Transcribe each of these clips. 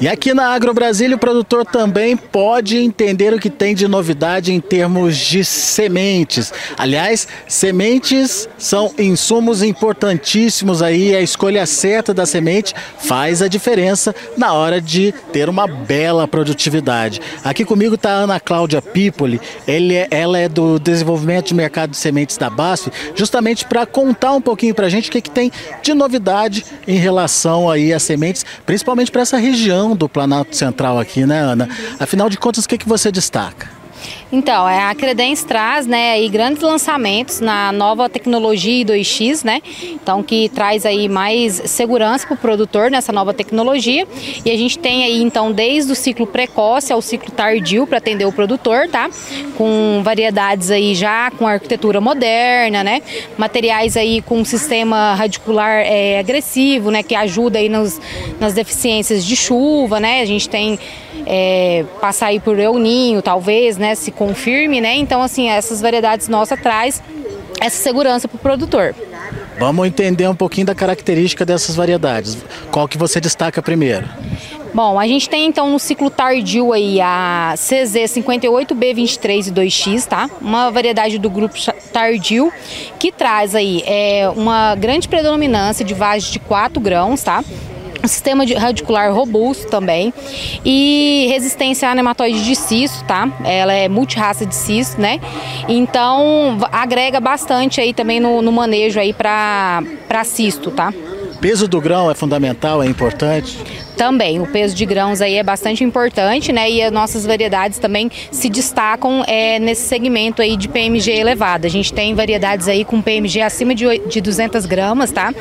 E aqui na Agro Brasília, o produtor também pode entender o que tem de novidade em termos de sementes. Aliás, sementes são insumos importantíssimos aí. A escolha certa da semente faz a diferença na hora de ter uma bela produtividade. Aqui comigo está a Ana Cláudia Pipoli. É, ela é do desenvolvimento de mercado de sementes da BASF, justamente para contar um pouquinho para a gente o que, que tem de novidade em relação aí às sementes, principalmente para essa região do Planalto Central aqui, né, Ana? Afinal de contas, o que, que você destaca? Então, é, a Credence traz né, aí grandes lançamentos na nova tecnologia I2X, né? Então, que traz aí mais segurança para o produtor nessa nova tecnologia. E a gente tem aí, então, desde o ciclo precoce ao ciclo tardio para atender o produtor, tá? Com variedades aí já com arquitetura moderna, né? Materiais aí com sistema radicular é, agressivo, né? Que ajuda aí nos, nas deficiências de chuva, né? A gente tem é, passar aí por El Ninho, talvez, né? Se confirme, né? Então, assim, essas variedades nossas traz essa segurança para o produtor. Vamos entender um pouquinho da característica dessas variedades. Qual que você destaca primeiro? Bom, a gente tem então no ciclo tardio aí a CZ58B23 e 2X, tá? Uma variedade do grupo tardio que traz aí é, uma grande predominância de vagem de 4 grãos, tá? Um sistema de radicular robusto também e resistência a nematóide de cisto, tá? Ela é multirraça de cisto, né? Então agrega bastante aí também no, no manejo aí para cisto, tá? peso do grão é fundamental, é importante? Também, o peso de grãos aí é bastante importante, né? E as nossas variedades também se destacam é, nesse segmento aí de PMG elevado. A gente tem variedades aí com PMG acima de, de 200 gramas, tá?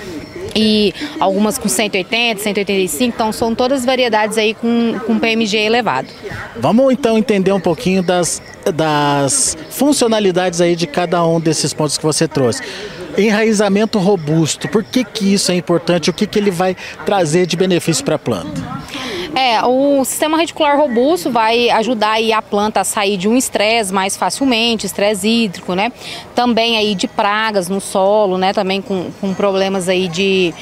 E algumas com 180, 185, então são todas variedades aí com, com PMG elevado. Vamos então entender um pouquinho das, das funcionalidades aí de cada um desses pontos que você trouxe. Enraizamento robusto, por que, que isso é importante? O que, que ele vai trazer de benefício para a planta? É, o sistema reticular robusto vai ajudar aí a planta a sair de um estresse mais facilmente, estresse hídrico, né? Também aí de pragas no solo, né? Também com, com problemas aí de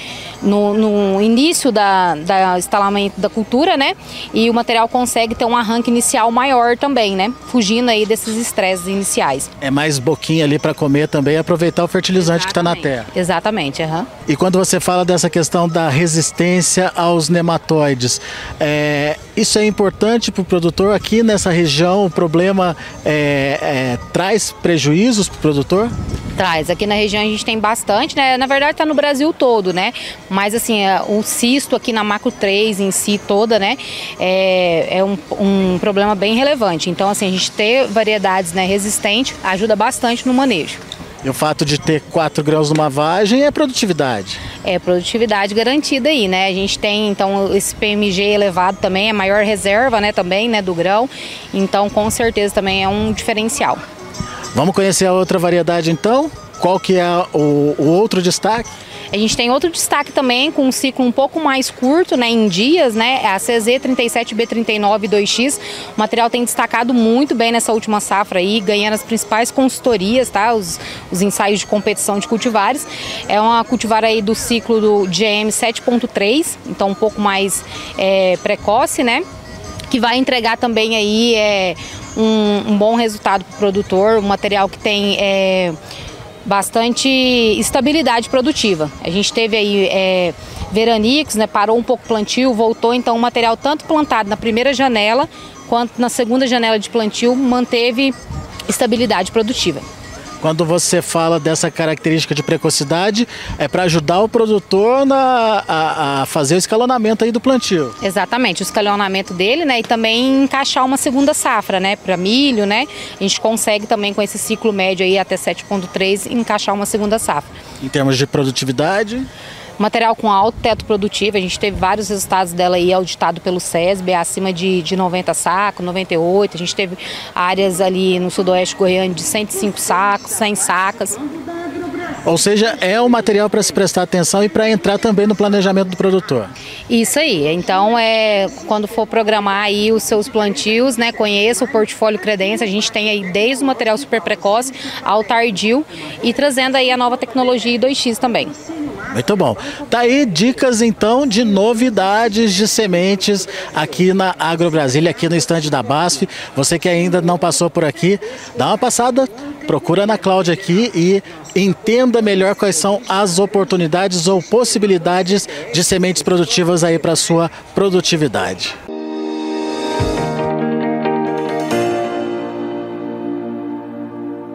no, no início da, da instalamento da cultura, né? E o material consegue ter um arranque inicial maior também, né? Fugindo aí desses estresses iniciais. É mais boquinha ali para comer também e aproveitar o fertilizante que está na terra. Exatamente, uhum. E quando você fala dessa questão da resistência aos nematóides, é, isso é importante para o produtor aqui nessa região? O problema é, é, traz prejuízos para o produtor? Traz. Aqui na região a gente tem bastante, né? Na verdade está no Brasil todo, né? Mas assim, é, o cisto aqui na macro 3 em si toda, né? É, é um, um problema bem relevante. Então assim, a gente ter variedades né, resistentes ajuda bastante no manejo. E o fato de ter 4 grãos numa vagem é produtividade. É produtividade garantida aí, né? A gente tem então esse PMG elevado também, é maior reserva, né, também, né, do grão. Então, com certeza também é um diferencial. Vamos conhecer a outra variedade então? Qual que é o, o outro destaque? A gente tem outro destaque também com um ciclo um pouco mais curto, né, em dias, né, é a CZ37B39 2X. O material tem destacado muito bem nessa última safra aí, ganhando as principais consultorias, tá, os, os ensaios de competição de cultivares. É uma cultivar aí do ciclo do GM 7.3, então um pouco mais é, precoce, né, que vai entregar também aí é, um, um bom resultado para o produtor, um material que tem é, bastante estabilidade produtiva. A gente teve aí é, veranicos, né, parou um pouco o plantio, voltou, então o material tanto plantado na primeira janela quanto na segunda janela de plantio manteve estabilidade produtiva. Quando você fala dessa característica de precocidade, é para ajudar o produtor na, a, a, fazer o escalonamento aí do plantio. Exatamente, o escalonamento dele, né? E também encaixar uma segunda safra, né? Para milho, né? A gente consegue também com esse ciclo médio aí até 7,3 encaixar uma segunda safra. Em termos de produtividade? Material com alto teto produtivo, a gente teve vários resultados dela aí auditado pelo SESB, acima de, de 90 sacos, 98. A gente teve áreas ali no sudoeste goiano de 105 sacos, 100 sacas. Ou seja, é um material para se prestar atenção e para entrar também no planejamento do produtor. Isso aí. Então, é quando for programar aí os seus plantios, né, conheça o portfólio Credência. A gente tem aí desde o material super precoce ao tardio e trazendo aí a nova tecnologia 2X também. Muito bom. Tá aí dicas então de novidades de sementes aqui na Agro Brasília, aqui no estande da BASF. Você que ainda não passou por aqui, dá uma passada, procura na Cláudia aqui e entenda melhor quais são as oportunidades ou possibilidades de sementes produtivas aí para sua produtividade.